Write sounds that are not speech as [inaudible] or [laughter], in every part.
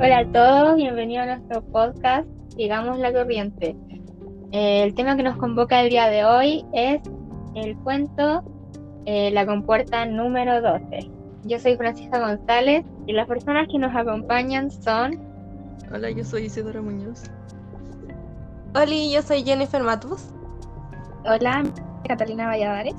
Hola a todos, bienvenidos a nuestro podcast Sigamos la Corriente. Eh, el tema que nos convoca el día de hoy es el cuento eh, La Compuerta número 12. Yo soy Francisca González y las personas que nos acompañan son... Hola, yo soy Isidora Muñoz. Hola, yo soy Jennifer Matus. Hola, Catalina Valladares.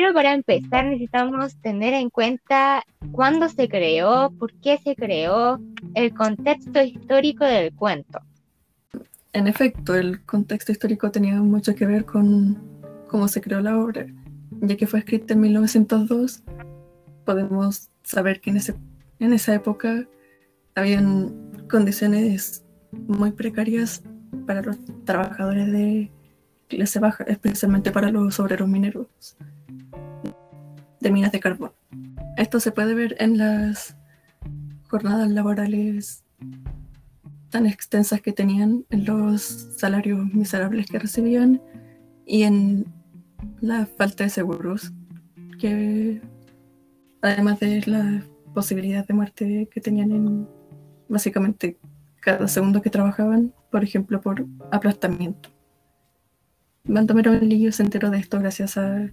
Pero para empezar necesitamos tener en cuenta cuándo se creó, por qué se creó, el contexto histórico del cuento. En efecto, el contexto histórico tenía mucho que ver con cómo se creó la obra, ya que fue escrita en 1902. Podemos saber que en, ese, en esa época habían condiciones muy precarias para los trabajadores de clase baja, especialmente para los obreros mineros de minas de carbón. Esto se puede ver en las jornadas laborales tan extensas que tenían, en los salarios miserables que recibían y en la falta de seguros, que además de la posibilidad de muerte que tenían en básicamente cada segundo que trabajaban, por ejemplo, por aplastamiento. Baldomero Lillo se enteró de esto gracias a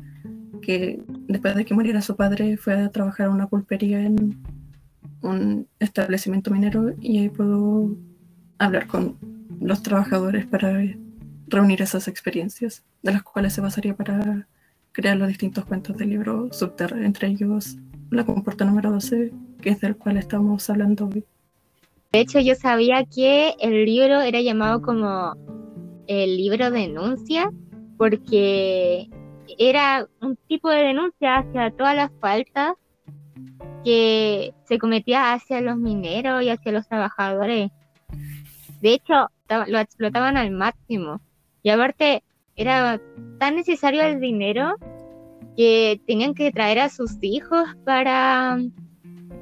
que después de que muriera su padre fue a trabajar a una pulpería en un establecimiento minero y ahí pudo hablar con los trabajadores para reunir esas experiencias, de las cuales se basaría para crear los distintos cuentos del libro Subterra, entre ellos La compuerta número 12, que es del cual estamos hablando hoy. De hecho, yo sabía que el libro era llamado como el libro denuncia, porque era un tipo de denuncia hacia todas las faltas que se cometía hacia los mineros y hacia los trabajadores. De hecho, lo explotaban al máximo. Y aparte, era tan necesario el dinero que tenían que traer a sus hijos para,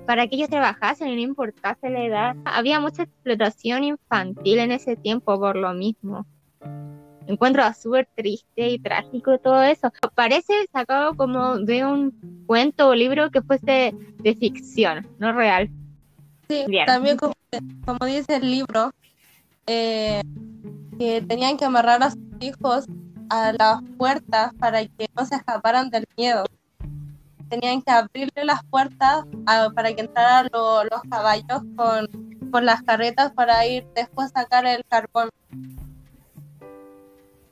para que ellos trabajasen no importase la edad. Había mucha explotación infantil en ese tiempo por lo mismo encuentro súper triste y trágico todo eso. Parece sacado como de un cuento o libro que fuese de ficción, no real. Sí, también como, dice el libro, eh, que tenían que amarrar a sus hijos a las puertas para que no se escaparan del miedo. Tenían que abrirle las puertas para que entraran los caballos con, con las carretas para ir después a sacar el carbón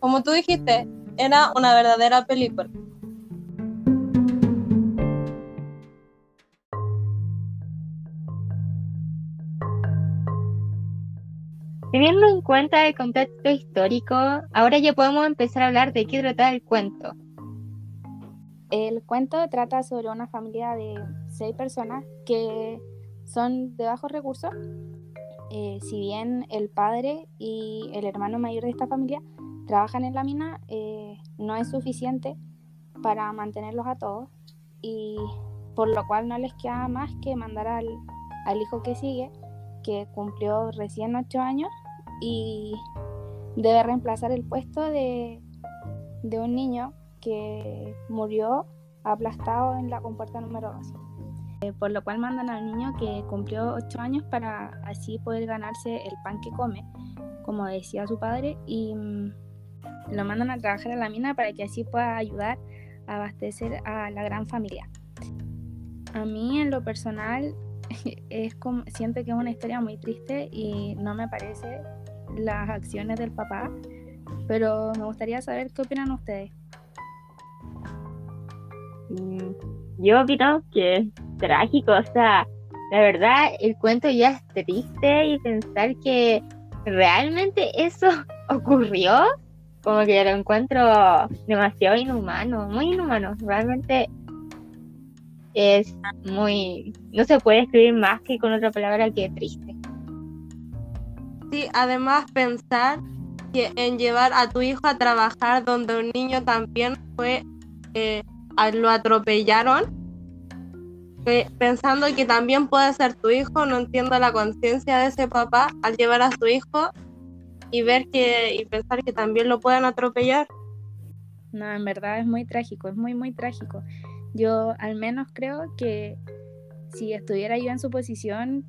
como tú dijiste, era una verdadera película. Teniendo en cuenta el contexto histórico, ahora ya podemos empezar a hablar de qué trata el cuento. El cuento trata sobre una familia de seis personas que son de bajos recursos. Eh, si bien el padre y el hermano mayor de esta familia trabajan en la mina eh, no es suficiente para mantenerlos a todos y por lo cual no les queda más que mandar al, hijo que sigue, que cumplió recién ocho años y debe reemplazar el puesto de, de un niño que murió aplastado en la compuerta número 12. Eh, por lo cual mandan al niño que cumplió ocho años para así poder ganarse el pan que come, como decía su padre, y mm, lo mandan a trabajar a la mina para que así pueda ayudar a abastecer a la gran familia. A mí en lo personal [laughs] es como, siento que es una historia muy triste y no me parece las acciones del papá, pero me gustaría saber qué opinan ustedes. Mm, yo opino que es trágico, o sea, la verdad el cuento ya es triste y pensar que realmente eso [laughs] ocurrió como que lo encuentro demasiado inhumano, muy inhumano. Realmente es muy. No se puede escribir más que con otra palabra que triste. Sí, además pensar en llevar a tu hijo a trabajar donde un niño también fue. Eh, lo atropellaron. pensando que también puede ser tu hijo, no entiendo la conciencia de ese papá al llevar a su hijo y ver que y pensar que también lo puedan atropellar. No, en verdad es muy trágico, es muy, muy trágico. Yo al menos creo que si estuviera yo en su posición,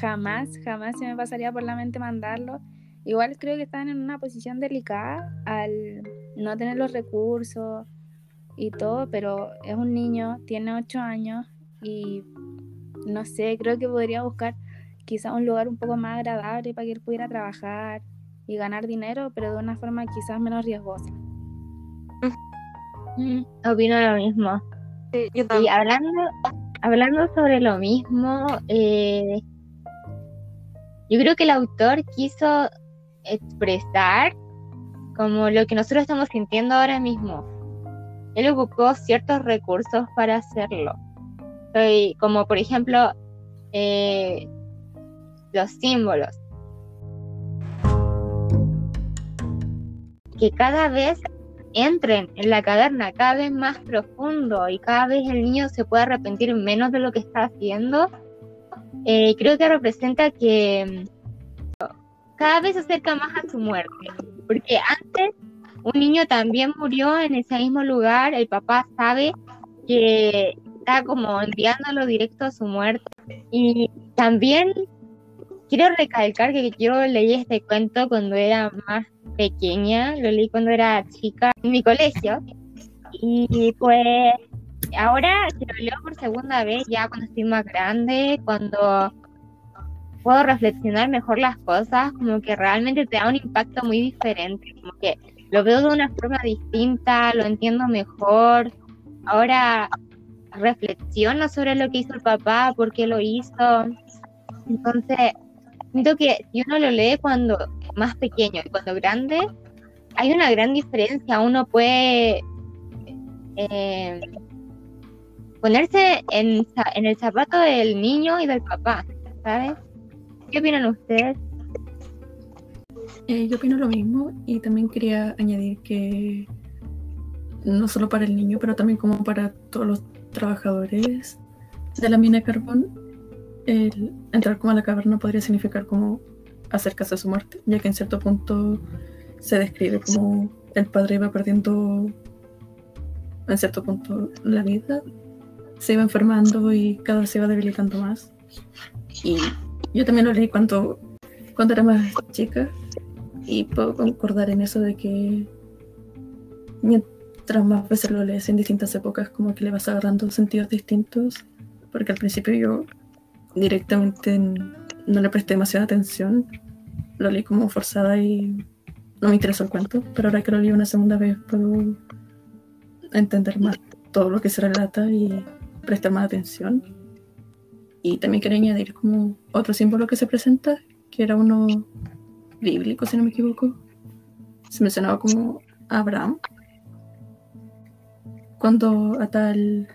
jamás, jamás se me pasaría por la mente mandarlo. Igual creo que están en una posición delicada al no tener los recursos y todo, pero es un niño, tiene ocho años y no sé, creo que podría buscar quizá un lugar un poco más agradable para que él pudiera trabajar y ganar dinero, pero de una forma quizás menos riesgosa. Mm, opino lo mismo. y hablando, hablando sobre lo mismo, eh, yo creo que el autor quiso expresar como lo que nosotros estamos sintiendo ahora mismo. Él ocupó ciertos recursos para hacerlo. como por ejemplo eh, los símbolos. Que cada vez entren en la caverna cada vez más profundo y cada vez el niño se puede arrepentir menos de lo que está haciendo, eh, creo que representa que mm, cada vez se acerca más a su muerte. Porque antes un niño también murió en ese mismo lugar, el papá sabe que está como enviándolo directo a su muerte. Y también quiero recalcar que yo leí este cuento cuando era más pequeña, lo leí cuando era chica en mi colegio. Y pues ahora que lo leo por segunda vez, ya cuando estoy más grande, cuando puedo reflexionar mejor las cosas, como que realmente te da un impacto muy diferente, como que lo veo de una forma distinta, lo entiendo mejor. Ahora reflexiono sobre lo que hizo el papá, por qué lo hizo. Entonces, siento que si uno lo lee cuando más pequeño y cuando grande, hay una gran diferencia. Uno puede eh, ponerse en, el zapato del niño y del papá, ¿sabes? ¿Qué opinan ustedes? Eh, yo opino lo mismo y también quería añadir que no solo para el niño, pero también como para todos los trabajadores de la mina de carbón, el entrar como a la caverna podría significar como acercarse a su muerte, ya que en cierto punto se describe como el padre iba perdiendo en cierto punto la vida, se iba enfermando y cada vez se iba debilitando más. Y yo también lo leí cuando, cuando era más chica y puedo concordar en eso de que mientras más veces lo lees en distintas épocas, como que le vas agarrando sentidos distintos, porque al principio yo directamente no le presté demasiada atención. Lo leí como forzada y no me interesó el cuento, pero ahora que lo leí una segunda vez puedo entender más todo lo que se relata y prestar más atención. Y también quería añadir como otro símbolo que se presenta, que era uno bíblico, si no me equivoco. Se mencionaba como Abraham. Cuando ata al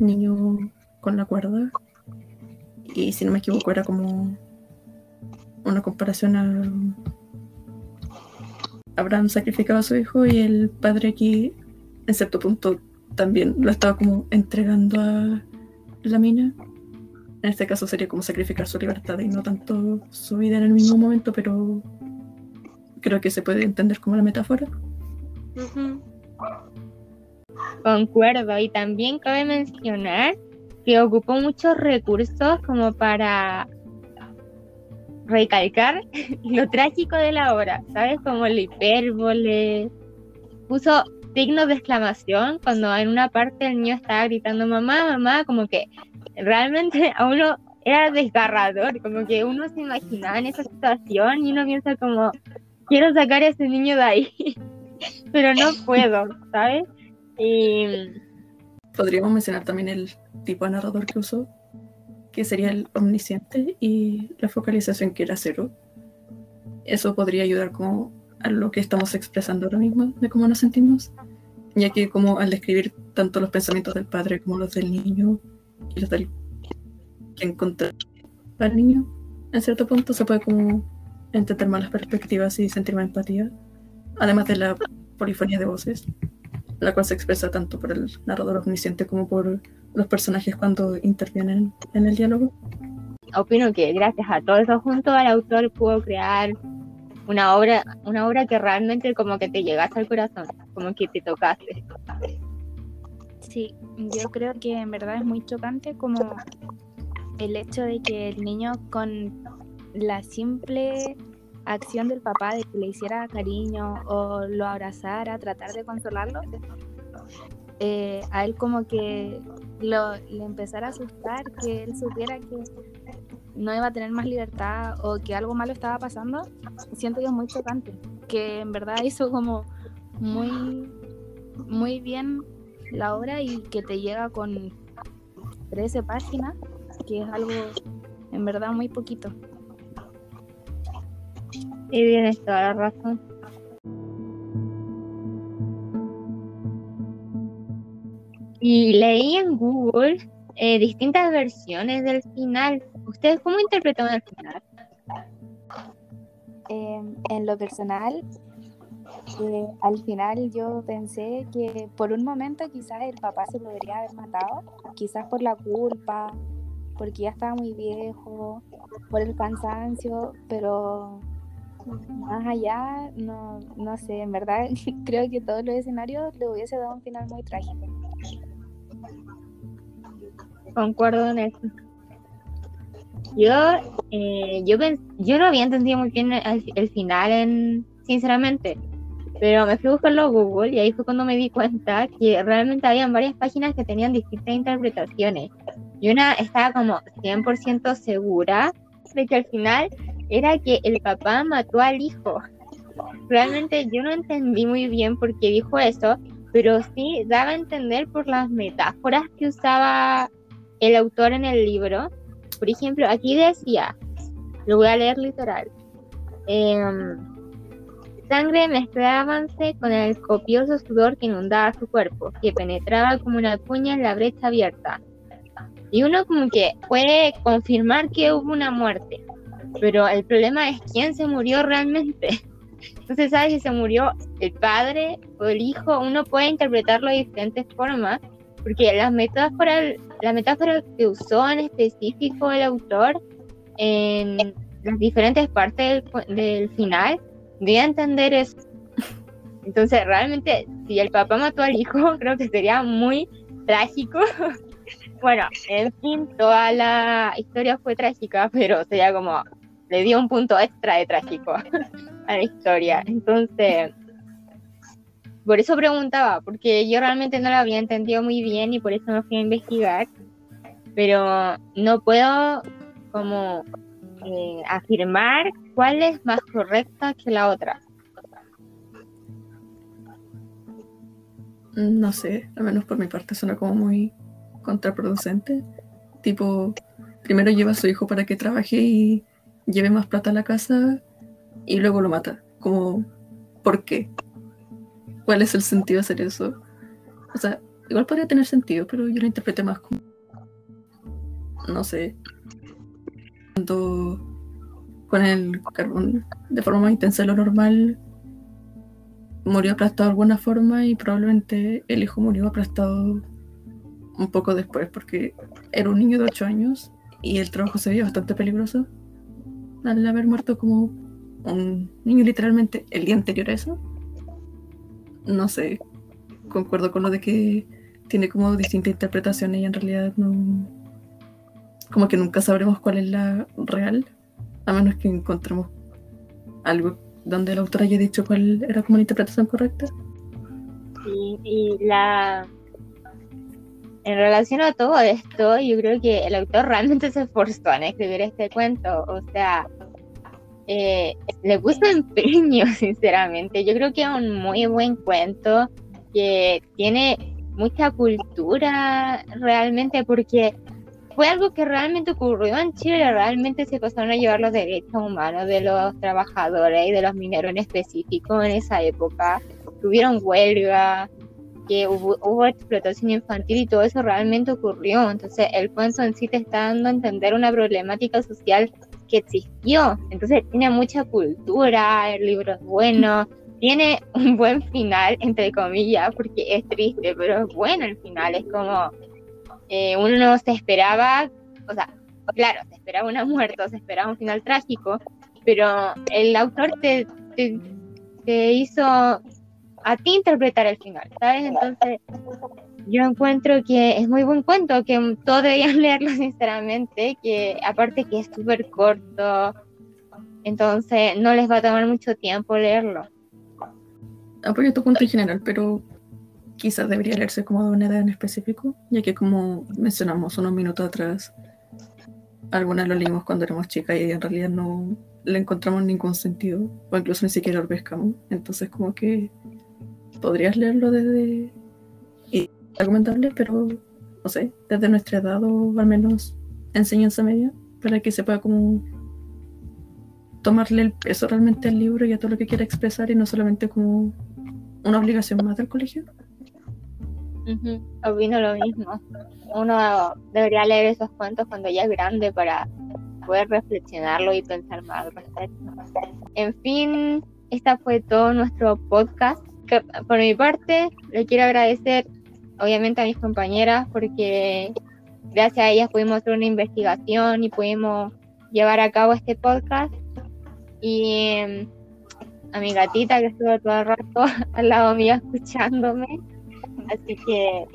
niño con la cuerda y si no me equivoco era como una comparación a Abraham sacrificaba a su hijo y el padre aquí en cierto punto también lo estaba como entregando a la mina. En este caso sería como sacrificar su libertad y no tanto su vida en el mismo momento, pero creo que se puede entender como la metáfora. Concuerdo, y también cabe mencionar que ocupó muchos recursos como para recalcar [laughs] lo trágico de la obra, ¿sabes? Como el hipérbole. Puso signos de exclamación cuando en una parte el niño estaba gritando mamá, mamá, como que realmente [laughs] a uno era desgarrador, como que uno se imaginaba en esa situación y uno piensa como, quiero sacar a ese niño de ahí, [laughs] pero no puedo, ¿sabes? Y... Podríamos mencionar también el tipo de narrador que usó, que sería el omnisciente y la focalización que era cero. Eso podría ayudar como a lo que estamos expresando ahora mismo, de cómo nos sentimos, ya que como al describir tanto los pensamientos del padre como los del niño y los del que encontró al niño, en cierto punto se puede como entender más las perspectivas y sentir más empatía, además de la polifonía de voces, la cual se expresa tanto por el narrador omnisciente como por los personajes cuando intervienen en el diálogo. Opino que gracias a todo eso junto el autor pudo crear una obra, una obra que realmente como que te llegase al corazón, como que te tocaste. Sí, yo creo que en verdad es muy chocante como el hecho de que el niño con la simple acción del papá de que le hiciera cariño o lo abrazara, tratar de consolarlo, eh, a él como que lo, le empezara a asustar, que él supiera que no iba a tener más libertad o que algo malo estaba pasando, siento que es muy chocante, que en verdad hizo como muy, muy bien la obra y que te llega con 13 páginas, que es algo en verdad muy poquito. Y tienes toda la razón. Y leí en Google eh, distintas versiones del final. ¿Ustedes cómo interpretan el final? Em, en lo personal, eh, al final yo pensé que por un momento quizás el papá se podría haber matado, quizás por la culpa, porque ya estaba muy viejo, por el cansancio, pero más allá, no, no sé, en verdad [laughs] creo que todos los escenarios le hubiese dado un final muy trágico. Concuerdo en eso. Yo, eh, yo, yo no había entendido muy bien el, final, en, sinceramente, pero me fui a buscarlo Google y ahí fue cuando me di cuenta que realmente habían varias páginas que tenían distintas interpretaciones. Y una estaba como 100% segura de que al final era que el papá mató al hijo. Realmente yo no entendí muy bien por qué dijo eso, pero sí daba a entender por las metáforas que usaba el autor en el libro. Por ejemplo, aquí decía, lo voy a leer literal. Em, sangre mezclábanse con el copioso sudor que inundaba su cuerpo, que penetraba como una puña en la brecha abierta. Y uno como que puede confirmar que hubo una muerte, pero el problema es quién se murió realmente. Entonces, ¿sabes si se murió el padre o el hijo? Uno puede interpretarlo de diferentes formas, porque las metáforas, la metáfora que usó en específico el autor en las diferentes partes del, final, debe entender eso. Entonces, realmente, si el papá mató al hijo, [laughs] creo que sería muy trágico. [laughs] bueno, en fin, toda la historia fue trágica, pero sería como le dio un punto extra de trágico [laughs] a la historia. Entonces, por eso preguntaba, porque yo realmente no lo había entendido muy bien y por eso me fui a investigar, pero no puedo como eh, afirmar cuál es más correcta que la otra. No sé, al menos por mi parte suena como muy contraproducente. Tipo, primero lleva a su hijo para que trabaje y lleve más plata a la casa y luego lo mata. Como, ¿por qué? ¿Cuál es el sentido de hacer eso? O sea, igual podría tener sentido, pero yo lo interpreté más como. No sé. Cuando con el carbón de forma más intensa de lo normal, murió aplastado de alguna forma y probablemente el hijo murió aplastado un poco después porque era un niño de 8 años y el trabajo se veía bastante peligroso al haber muerto como un niño literalmente el día anterior a eso. No sé, concuerdo con lo de que tiene como distintas interpretaciones y en realidad no... Como que nunca sabremos cuál es la real, a menos que encontremos algo donde el autor haya dicho cuál era como la interpretación correcta. Sí, y la... En relación a todo esto, yo creo que el autor realmente se esforzó en escribir este cuento. O sea, eh, le puso empeño, [laughs] sinceramente. Yo creo que es un muy buen cuento que tiene mucha cultura realmente porque fue algo que realmente ocurrió en Chile, realmente se pasaron a llevar los derechos humanos de los trabajadores y de los mineros en específico en esa época. Tuvieron huelga, que hubo, explotación infantil y todo eso realmente ocurrió. Entonces el cuento en sí te está dando a entender una problemática social que existió. Entonces tiene mucha cultura, el libro es bueno, tiene un buen final, entre comillas, porque es triste, pero es bueno el final. Es como eh, uno no se esperaba, o sea, claro, se esperaba una muerte, se esperaba un final trágico, pero el autor te, te hizo a ti interpretar el final, ¿sabes? Entonces, yo encuentro que es muy buen cuento, que todos deberían [laughs] leerlo sinceramente, que aparte que es súper corto, entonces no les va a tomar mucho tiempo leerlo. Apoyo tu punto en general, pero quizás debería leerse como de una edad en específico, ya que como mencionamos unos minutos atrás, algunas lo leímos cuando éramos chicas y en realidad no le encontramos ningún sentido, o incluso ni siquiera lo pescamos. Entonces como que podrías leerlo desde recomendable, pero no sé, desde nuestra edad o al menos enseñanza media, para que se pueda como tomarle el peso realmente al libro y a todo lo que quiera expresar y no solamente como una obligación más del colegio. Opino lo mismo. Uno debería leer esos cuentos cuando ya es grande para poder reflexionarlo y pensar más al respecto. En fin, esta fue todo nuestro podcast. Por mi parte, le quiero agradecer obviamente a mis compañeras porque gracias a ellas pudimos hacer una investigación y pudimos llevar a cabo este podcast. Y em, a mi gatita que estuvo todo el rato [laughs] al lado mío escuchándome. Así que,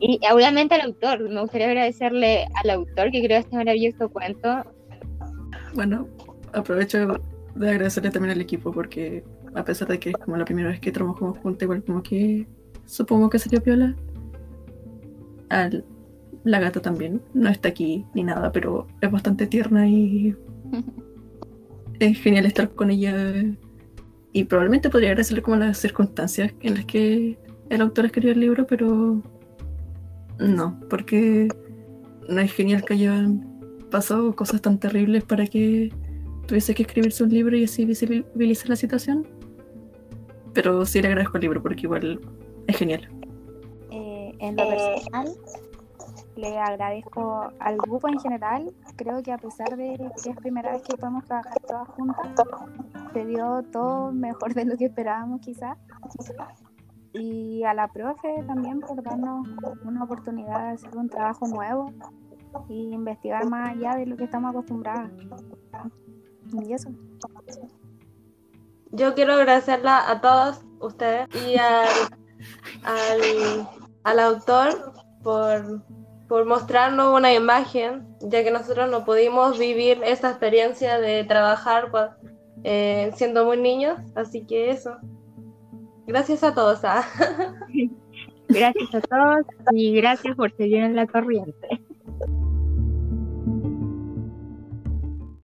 y obviamente al autor, me gustaría agradecerle al autor que creó este maravilloso cuento. Bueno, aprovecho de agradecerle también al equipo porque a pesar de que es como la primera vez que trabajamos juntos, igual como que supongo que sería piola. Al, la gata también, no está aquí ni nada, pero es bastante tierna y es genial estar con ella. Y probablemente podría agradecerle como las circunstancias en las que el autor escribió el libro, pero no, porque no es genial que hayan pasado cosas tan terribles para que tuviese que escribirse un libro y así visibilizar la situación. Pero sí le agradezco el libro porque igual es genial. Eh, en lo personal, le agradezco al grupo en general. Creo que a pesar de que es primera vez que podemos trabajar todas juntas, se dio todo mejor de lo que esperábamos quizás. Y a la profe también por darnos una oportunidad de hacer un trabajo nuevo y investigar más allá de lo que estamos acostumbrados. Y eso. Yo quiero agradecerla a todos ustedes y al al, autor por, por mostrarnos una imagen, ya que nosotros no pudimos vivir esa experiencia de trabajar eh, siendo muy niños, así que eso. Gracias a todos. ¿ah? [laughs] Gracias a todos y gracias por seguir en la corriente.